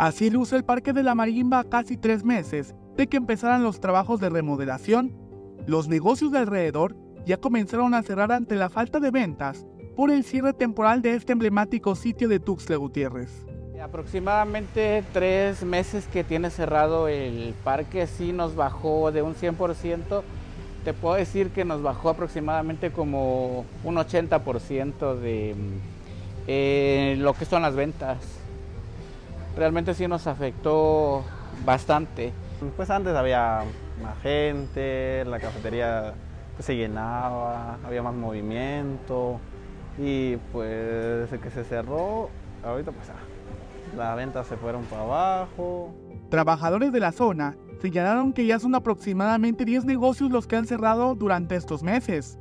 Así luce el Parque de la Marimba casi tres meses de que empezaran los trabajos de remodelación. Los negocios de alrededor ya comenzaron a cerrar ante la falta de ventas por el cierre temporal de este emblemático sitio de Tuxtla Gutiérrez. Aproximadamente tres meses que tiene cerrado el parque, sí nos bajó de un 100%. Te puedo decir que nos bajó aproximadamente como un 80% de eh, lo que son las ventas realmente sí nos afectó bastante. Pues antes había más gente, la cafetería pues, se llenaba, había más movimiento y pues desde que se cerró, ahorita pues ah, las ventas se fueron para abajo. Trabajadores de la zona señalaron que ya son aproximadamente 10 negocios los que han cerrado durante estos meses.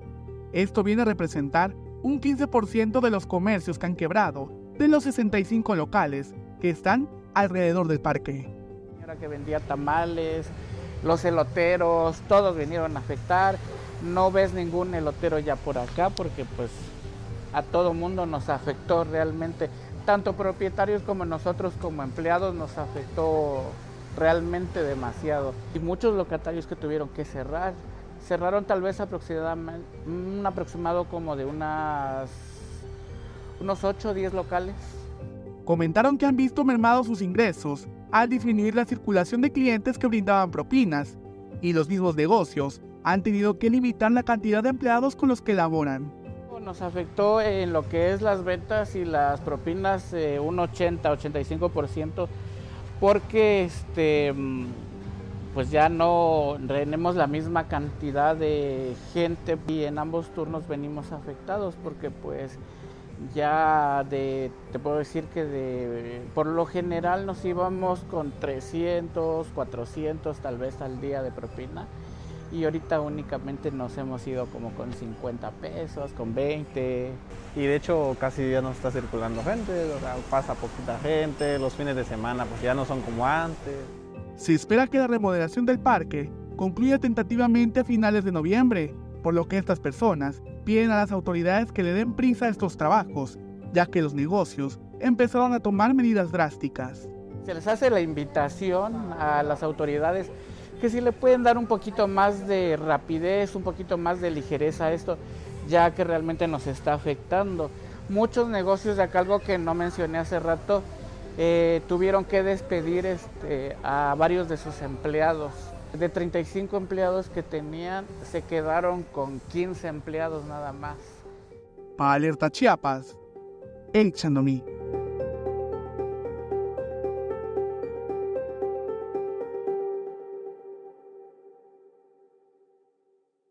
Esto viene a representar un 15% de los comercios que han quebrado de los 65 locales que están alrededor del parque. Señora que vendía tamales, los eloteros, todos vinieron a afectar. No ves ningún elotero ya por acá porque pues a todo mundo nos afectó realmente. Tanto propietarios como nosotros como empleados nos afectó realmente demasiado. Y muchos locatarios que tuvieron que cerrar, cerraron tal vez aproximadamente, un aproximado como de unas, unos 8 o 10 locales comentaron que han visto mermados sus ingresos al disminuir la circulación de clientes que brindaban propinas, y los mismos negocios han tenido que limitar la cantidad de empleados con los que laboran. Nos afectó en lo que es las ventas y las propinas eh, un 80-85% porque este, pues ya no tenemos la misma cantidad de gente y en ambos turnos venimos afectados porque pues ya de, te puedo decir que de, por lo general nos íbamos con 300, 400 tal vez al día de propina y ahorita únicamente nos hemos ido como con 50 pesos, con 20. Y de hecho casi ya no está circulando gente, pasa poquita gente, los fines de semana pues ya no son como antes. Se espera que la remodelación del parque concluya tentativamente a finales de noviembre, por lo que estas personas piden a las autoridades que le den prisa a estos trabajos, ya que los negocios empezaron a tomar medidas drásticas. Se les hace la invitación a las autoridades que si le pueden dar un poquito más de rapidez, un poquito más de ligereza a esto, ya que realmente nos está afectando. Muchos negocios de acá, algo que no mencioné hace rato, eh, tuvieron que despedir este, a varios de sus empleados de 35 empleados que tenían, se quedaron con 15 empleados nada más. Para Alerta Chiapas, El Chandomí.